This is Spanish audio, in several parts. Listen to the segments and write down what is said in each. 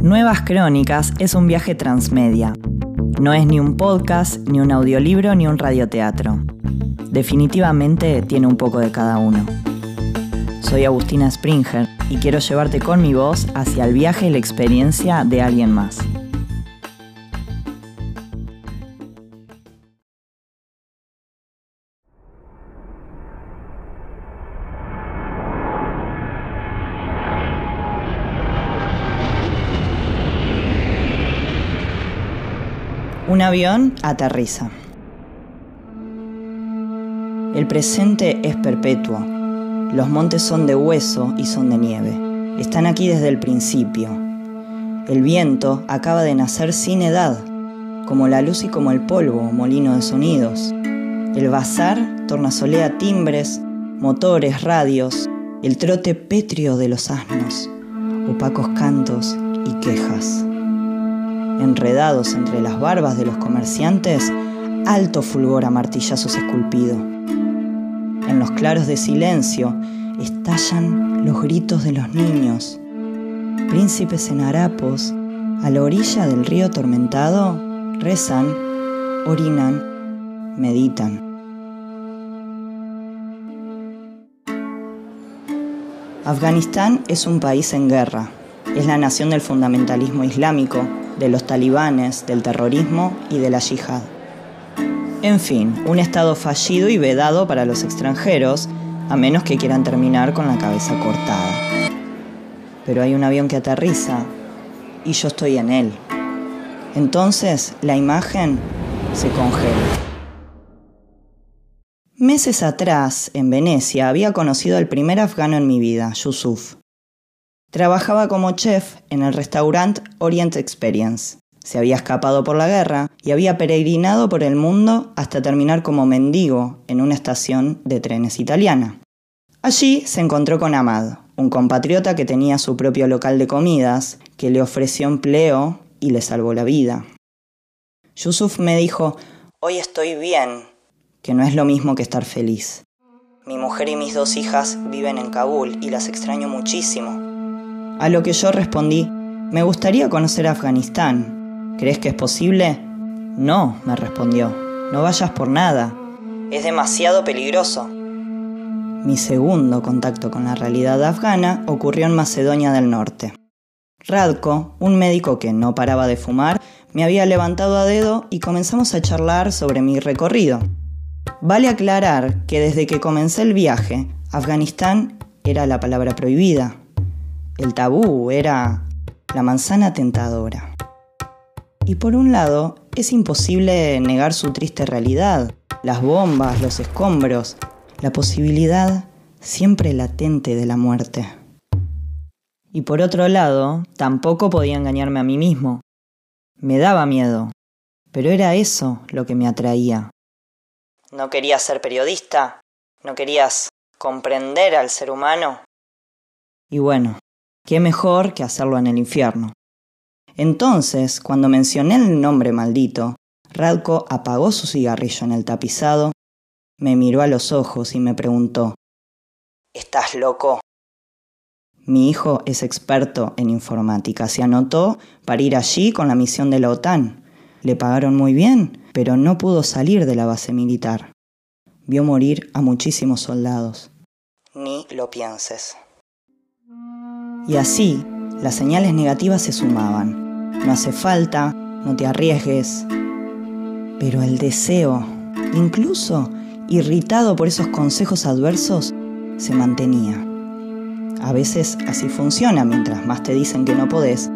Nuevas Crónicas es un viaje transmedia. No es ni un podcast, ni un audiolibro, ni un radioteatro. Definitivamente tiene un poco de cada uno. Soy Agustina Springer y quiero llevarte con mi voz hacia el viaje y la experiencia de alguien más. Un avión aterriza. El presente es perpetuo. Los montes son de hueso y son de nieve. Están aquí desde el principio. El viento acaba de nacer sin edad, como la luz y como el polvo, molino de sonidos. El bazar tornasolea timbres, motores, radios, el trote pétreo de los asnos, opacos cantos y quejas enredados entre las barbas de los comerciantes, alto fulgor a martillazos esculpido. En los claros de silencio estallan los gritos de los niños. Príncipes en harapos, a la orilla del río tormentado, rezan, orinan, meditan. Afganistán es un país en guerra. Es la nación del fundamentalismo islámico, de los talibanes, del terrorismo y de la yihad. En fin, un Estado fallido y vedado para los extranjeros, a menos que quieran terminar con la cabeza cortada. Pero hay un avión que aterriza y yo estoy en él. Entonces la imagen se congela. Meses atrás, en Venecia, había conocido al primer afgano en mi vida, Yusuf. Trabajaba como chef en el restaurante Orient Experience. Se había escapado por la guerra y había peregrinado por el mundo hasta terminar como mendigo en una estación de trenes italiana. Allí se encontró con Ahmad, un compatriota que tenía su propio local de comidas, que le ofreció empleo y le salvó la vida. Yusuf me dijo, hoy estoy bien, que no es lo mismo que estar feliz. Mi mujer y mis dos hijas viven en Kabul y las extraño muchísimo. A lo que yo respondí, me gustaría conocer Afganistán. ¿Crees que es posible? No, me respondió, no vayas por nada. Es demasiado peligroso. Mi segundo contacto con la realidad afgana ocurrió en Macedonia del Norte. Radko, un médico que no paraba de fumar, me había levantado a dedo y comenzamos a charlar sobre mi recorrido. Vale aclarar que desde que comencé el viaje, Afganistán era la palabra prohibida. El tabú era la manzana tentadora. Y por un lado, es imposible negar su triste realidad, las bombas, los escombros, la posibilidad siempre latente de la muerte. Y por otro lado, tampoco podía engañarme a mí mismo. Me daba miedo, pero era eso lo que me atraía. ¿No querías ser periodista? ¿No querías comprender al ser humano? Y bueno, ¿Qué mejor que hacerlo en el infierno? Entonces, cuando mencioné el nombre maldito, Radko apagó su cigarrillo en el tapizado, me miró a los ojos y me preguntó, ¿Estás loco? Mi hijo es experto en informática. Se anotó para ir allí con la misión de la OTAN. Le pagaron muy bien, pero no pudo salir de la base militar. Vio morir a muchísimos soldados. Ni lo pienses. Y así, las señales negativas se sumaban. No hace falta, no te arriesgues. Pero el deseo, incluso irritado por esos consejos adversos, se mantenía. A veces así funciona, mientras más te dicen que no podés,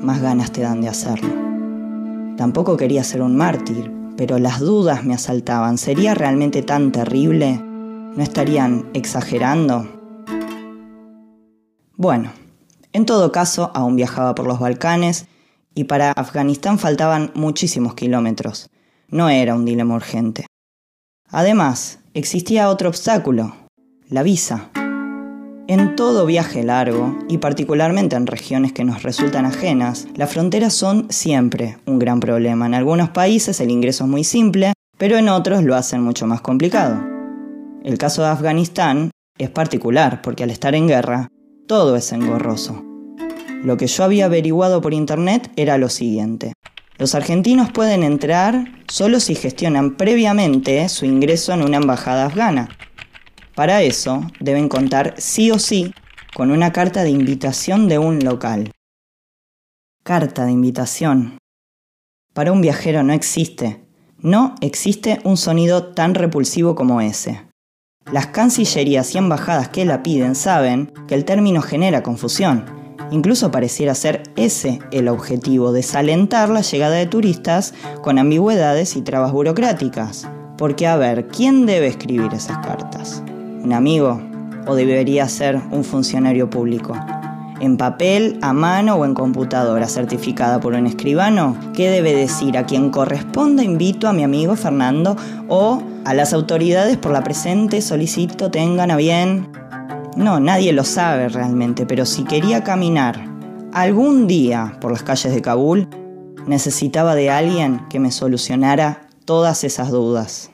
más ganas te dan de hacerlo. Tampoco quería ser un mártir, pero las dudas me asaltaban. ¿Sería realmente tan terrible? ¿No estarían exagerando? Bueno, en todo caso, aún viajaba por los Balcanes y para Afganistán faltaban muchísimos kilómetros. No era un dilema urgente. Además, existía otro obstáculo, la visa. En todo viaje largo, y particularmente en regiones que nos resultan ajenas, las fronteras son siempre un gran problema. En algunos países el ingreso es muy simple, pero en otros lo hacen mucho más complicado. El caso de Afganistán es particular porque al estar en guerra, todo es engorroso. Lo que yo había averiguado por internet era lo siguiente. Los argentinos pueden entrar solo si gestionan previamente su ingreso en una embajada afgana. Para eso deben contar sí o sí con una carta de invitación de un local. Carta de invitación. Para un viajero no existe. No existe un sonido tan repulsivo como ese. Las cancillerías y embajadas que la piden saben que el término genera confusión. Incluso pareciera ser ese el objetivo, desalentar la llegada de turistas con ambigüedades y trabas burocráticas. Porque a ver, ¿quién debe escribir esas cartas? ¿Un amigo? ¿O debería ser un funcionario público? En papel, a mano o en computadora, certificada por un escribano? ¿Qué debe decir? A quien corresponda invito a mi amigo Fernando o a las autoridades por la presente solicito tengan a bien. No, nadie lo sabe realmente, pero si quería caminar algún día por las calles de Kabul, necesitaba de alguien que me solucionara todas esas dudas.